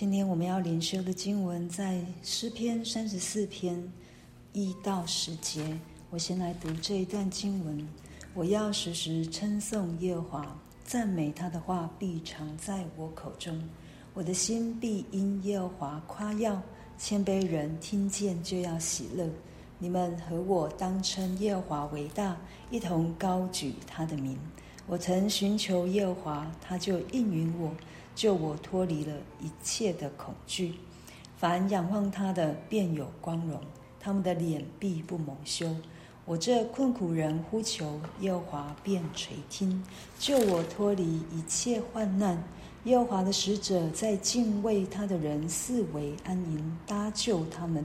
今天我们要灵修的经文在诗篇三十四篇一到十节。我先来读这一段经文：我要时时称颂耶和华，赞美他的话必常在我口中。我的心必因耶和华夸耀，谦卑人听见就要喜乐。你们和我当称耶和华为大，一同高举他的名。我曾寻求耶和华，他就应允我。救我脱离了一切的恐惧，凡仰望他的，便有光荣，他们的脸必不蒙羞。我这困苦人呼求耶和华，便垂听，救我脱离一切患难。耶和华的使者在敬畏他的人四围安营，搭救他们。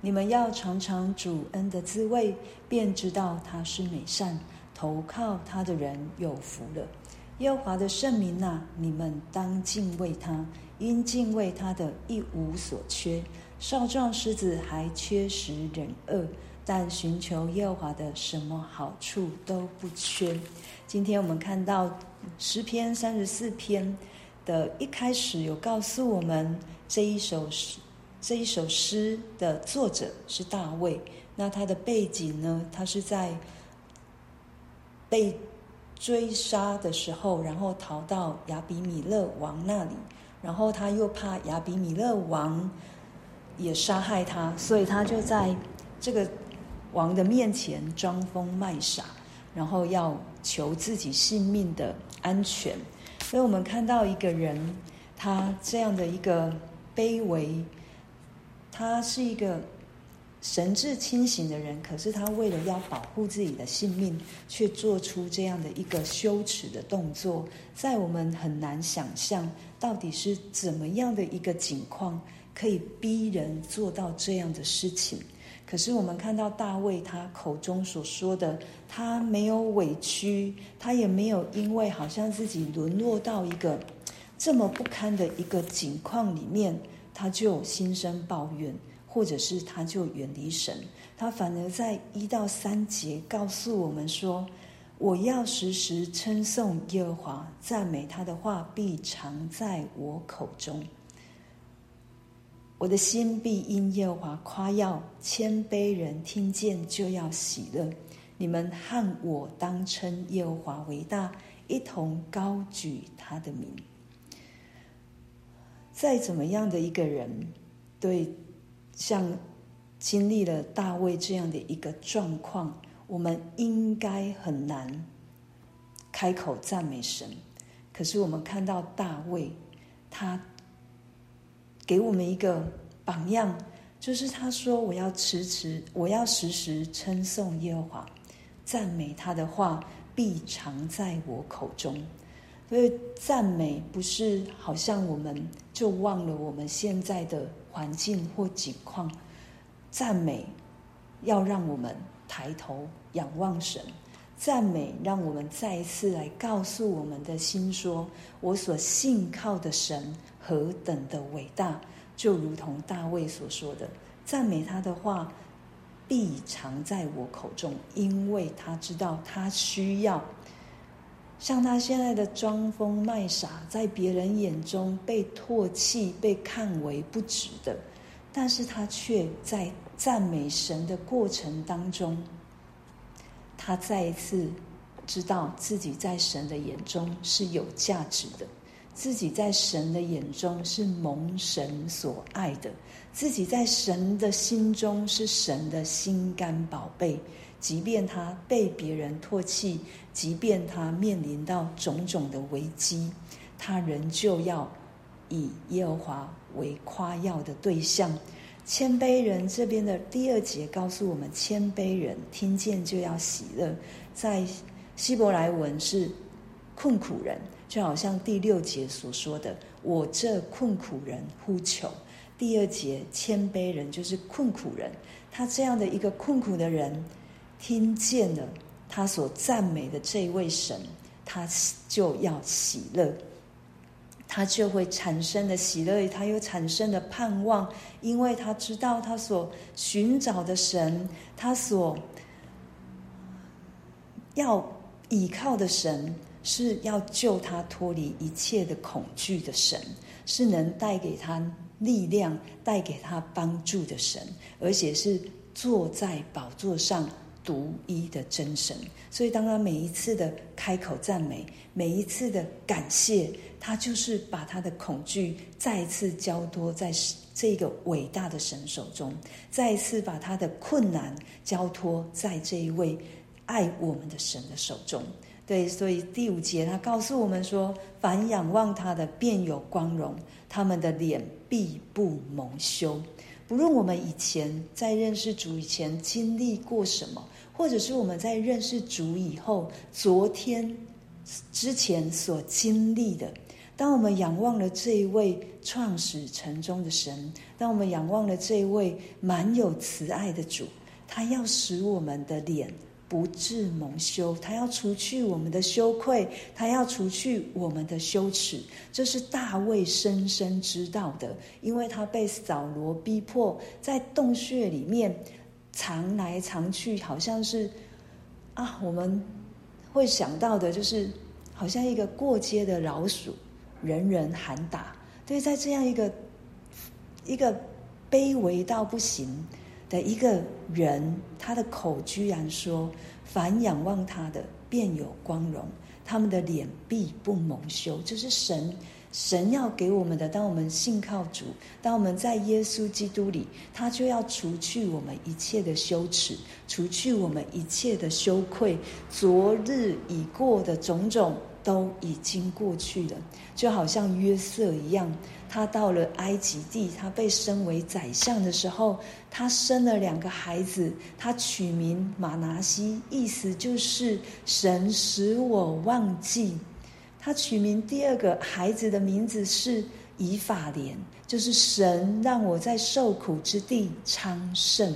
你们要尝尝主恩的滋味，便知道他是美善，投靠他的人有福了。耶和华的圣名呐，你们当敬畏他，因敬畏他的一无所缺。少壮狮子还缺食忍饿，但寻求耶和华的，什么好处都不缺。今天我们看到诗篇三十四篇的一开始，有告诉我们这一首诗，这一首诗的作者是大卫。那他的背景呢？他是在被。追杀的时候，然后逃到亚比米勒王那里，然后他又怕亚比米勒王也杀害他，所以他就在这个王的面前装疯卖傻，然后要求自己性命的安全。所以我们看到一个人，他这样的一个卑微，他是一个。神志清醒的人，可是他为了要保护自己的性命，却做出这样的一个羞耻的动作，在我们很难想象到底是怎么样的一个境况，可以逼人做到这样的事情。可是我们看到大卫他口中所说的，他没有委屈，他也没有因为好像自己沦落到一个这么不堪的一个境况里面，他就心生抱怨。或者是他就远离神，他反而在一到三节告诉我们说：“我要时时称颂耶和华，赞美他的话必常在我口中。我的心必因耶和华夸耀，谦卑人听见就要喜乐。你们和我当称耶和华为大，一同高举他的名。再怎么样的一个人，对。”像经历了大卫这样的一个状况，我们应该很难开口赞美神。可是我们看到大卫，他给我们一个榜样，就是他说：“我要迟迟，我要时时称颂耶和华，赞美他的话必常在我口中。”所以赞美不是好像我们就忘了我们现在的。环境或景况，赞美要让我们抬头仰望神，赞美让我们再一次来告诉我们的心说：我所信靠的神何等的伟大！就如同大卫所说的，赞美他的话必常在我口中，因为他知道他需要。像他现在的装疯卖傻，在别人眼中被唾弃、被看为不值的，但是他却在赞美神的过程当中，他再一次知道自己在神的眼中是有价值的，自己在神的眼中是蒙神所爱的，自己在神的心中是神的心肝宝贝。即便他被别人唾弃，即便他面临到种种的危机，他仍旧要以耶和华为夸耀的对象。谦卑人这边的第二节告诉我们，谦卑人听见就要喜乐。在希伯来文是困苦人，就好像第六节所说的：“我这困苦人呼求。”第二节谦卑人就是困苦人，他这样的一个困苦的人。听见了他所赞美的这位神，他就要喜乐，他就会产生的喜乐，他又产生的盼望，因为他知道他所寻找的神，他所要依靠的神，是要救他脱离一切的恐惧的神，是能带给他力量、带给他帮助的神，而且是坐在宝座上独一的真神。所以，当他每一次的开口赞美，每一次的感谢，他就是把他的恐惧再一次交托在这个伟大的神手中，再一次把他的困难交托在这一位爱我们的神的手中。对，所以第五节他告诉我们说：“凡仰望他的，便有光荣；他们的脸必不蒙羞。”不论我们以前在认识主以前经历过什么，或者是我们在认识主以后，昨天之前所经历的，当我们仰望了这一位创始成终的神，当我们仰望了这一位满有慈爱的主，他要使我们的脸。不致蒙羞，他要除去我们的羞愧，他要除去我们的羞耻。这是大卫深深知道的，因为他被扫罗逼迫，在洞穴里面藏来藏去，好像是啊，我们会想到的就是，好像一个过街的老鼠，人人喊打。对，在这样一个一个卑微到不行。的一个人，他的口居然说：“凡仰望他的，便有光荣；他们的脸必不蒙羞。”这是神，神要给我们的。当我们信靠主，当我们在耶稣基督里，他就要除去我们一切的羞耻，除去我们一切的羞愧。昨日已过的种种都已经过去了，就好像约瑟一样。他到了埃及地，他被升为宰相的时候，他生了两个孩子，他取名马拿西，意思就是神使我忘记。他取名第二个孩子的名字是以法莲，就是神让我在受苦之地昌盛。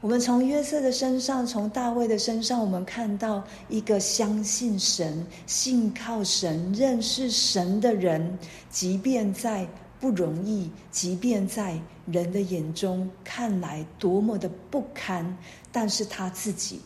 我们从约瑟的身上，从大卫的身上，我们看到一个相信神、信靠神、认识神的人，即便在。不容易，即便在人的眼中看来多么的不堪，但是他自己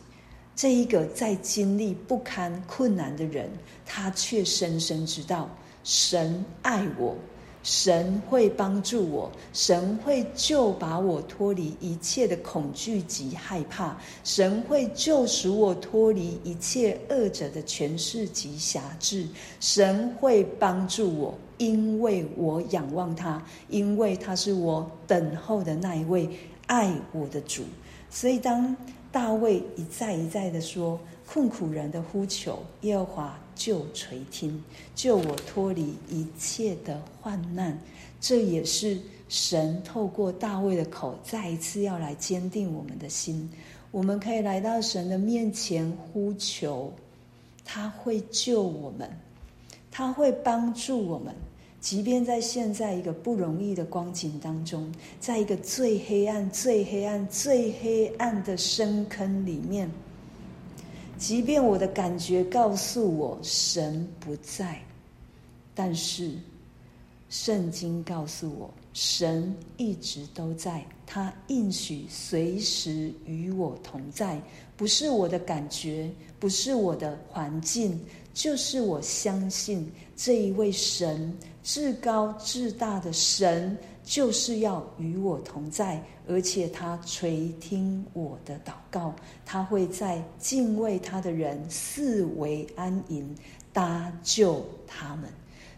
这一个在经历不堪困难的人，他却深深知道神爱我。神会帮助我，神会救把我脱离一切的恐惧及害怕，神会救赎我脱离一切恶者的权势及辖制，神会帮助我，因为我仰望他，因为他是我等候的那一位爱我的主。所以当大卫一再一再的说，困苦人的呼求，耶和华就垂听，救我脱离一切的患难。这也是神透过大卫的口，再一次要来坚定我们的心。我们可以来到神的面前呼求，他会救我们，他会帮助我们。即便在现在一个不容易的光景当中，在一个最黑暗、最黑暗、最黑暗的深坑里面。即便我的感觉告诉我神不在，但是圣经告诉我神一直都在，他应许随时与我同在。不是我的感觉，不是我的环境，就是我相信这一位神，至高至大的神。就是要与我同在，而且他垂听我的祷告，他会在敬畏他的人四围安营，搭救他们。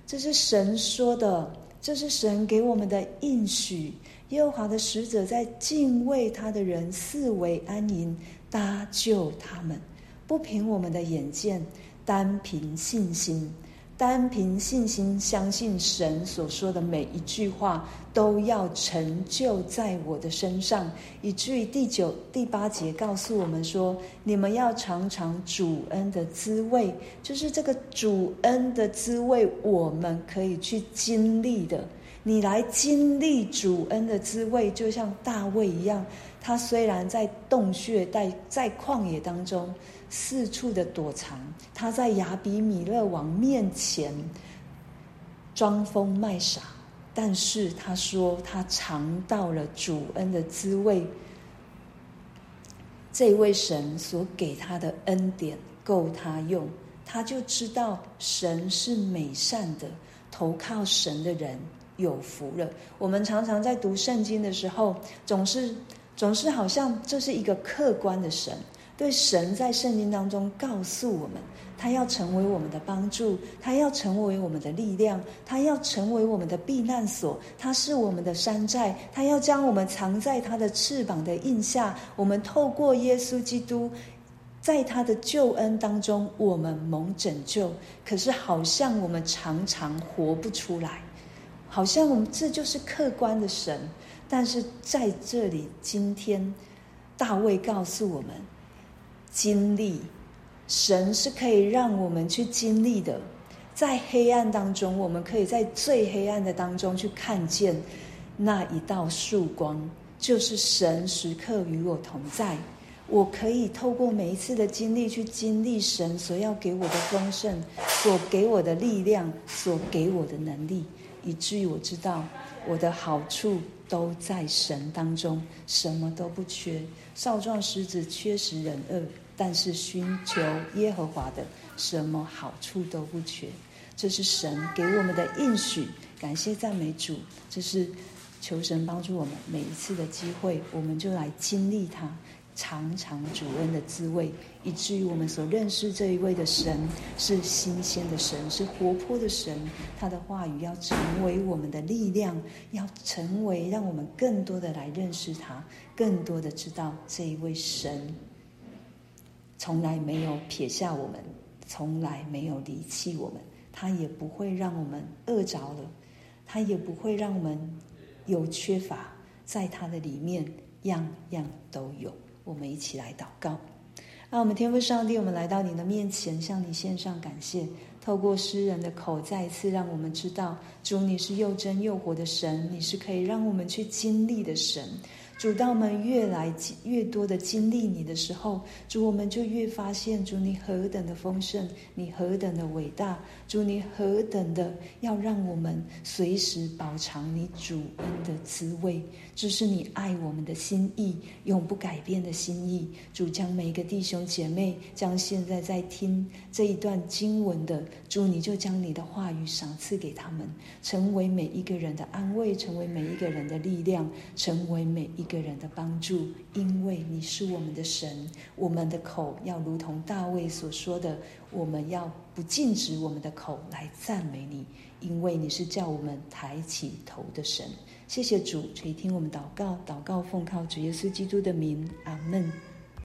这是神说的，这是神给我们的应许。耶和华的使者在敬畏他的人四围安营，搭救他们，不凭我们的眼见，单凭信心。单凭信心相信神所说的每一句话都要成就在我的身上，以至于第九、第八节告诉我们说：“你们要尝尝主恩的滋味。”就是这个主恩的滋味，我们可以去经历的。你来经历主恩的滋味，就像大卫一样，他虽然在洞穴、在在旷野当中。四处的躲藏，他在亚比米勒王面前装疯卖傻，但是他说他尝到了主恩的滋味。这位神所给他的恩典够他用，他就知道神是美善的，投靠神的人有福了。我们常常在读圣经的时候，总是总是好像这是一个客观的神，对神在圣经当中告诉我们，他要成为我们的帮助，他要成为我们的力量，他要成为我们的避难所，他是我们的山寨，他要将我们藏在他的翅膀的荫下。我们透过耶稣基督。在他的救恩当中，我们蒙拯救。可是，好像我们常常活不出来，好像我们这就是客观的神。但是在这里，今天大卫告诉我们，经历神是可以让我们去经历的。在黑暗当中，我们可以在最黑暗的当中去看见那一道曙光，就是神时刻与我同在。我可以透过每一次的经历，去经历神所要给我的丰盛，所给我的力量，所给我的能力，以至于我知道我的好处都在神当中，什么都不缺。少壮狮子缺食忍饿，但是寻求耶和华的，什么好处都不缺。这是神给我们的应许，感谢赞美主。这是求神帮助我们每一次的机会，我们就来经历它。尝尝主恩的滋味，以至于我们所认识这一位的神是新鲜的神，是活泼的神。他的话语要成为我们的力量，要成为让我们更多的来认识他，更多的知道这一位神从来没有撇下我们，从来没有离弃我们，他也不会让我们饿着了，他也不会让我们有缺乏，在他的里面样样都有。我们一起来祷告，让我们天父上帝，我们来到你的面前，向你献上感谢。透过诗人的口，再一次让我们知道，主你是又真又活的神，你是可以让我们去经历的神。主，当我们越来越多的经历你的时候，主，我们就越发现，主你何等的丰盛，你何等的伟大，主你何等的要让我们随时饱尝你主恩的滋味。这是你爱我们的心意，永不改变的心意。主将每个弟兄姐妹，将现在在听这一段经文的，主你就将你的话语赏赐给他们，成为每一个人的安慰，成为每一个人的力量，成为每。一一个人的帮助，因为你是我们的神，我们的口要如同大卫所说的，我们要不禁止我们的口来赞美你，因为你是叫我们抬起头的神。谢谢主，垂听我们祷告，祷告奉靠主耶稣基督的名，阿门。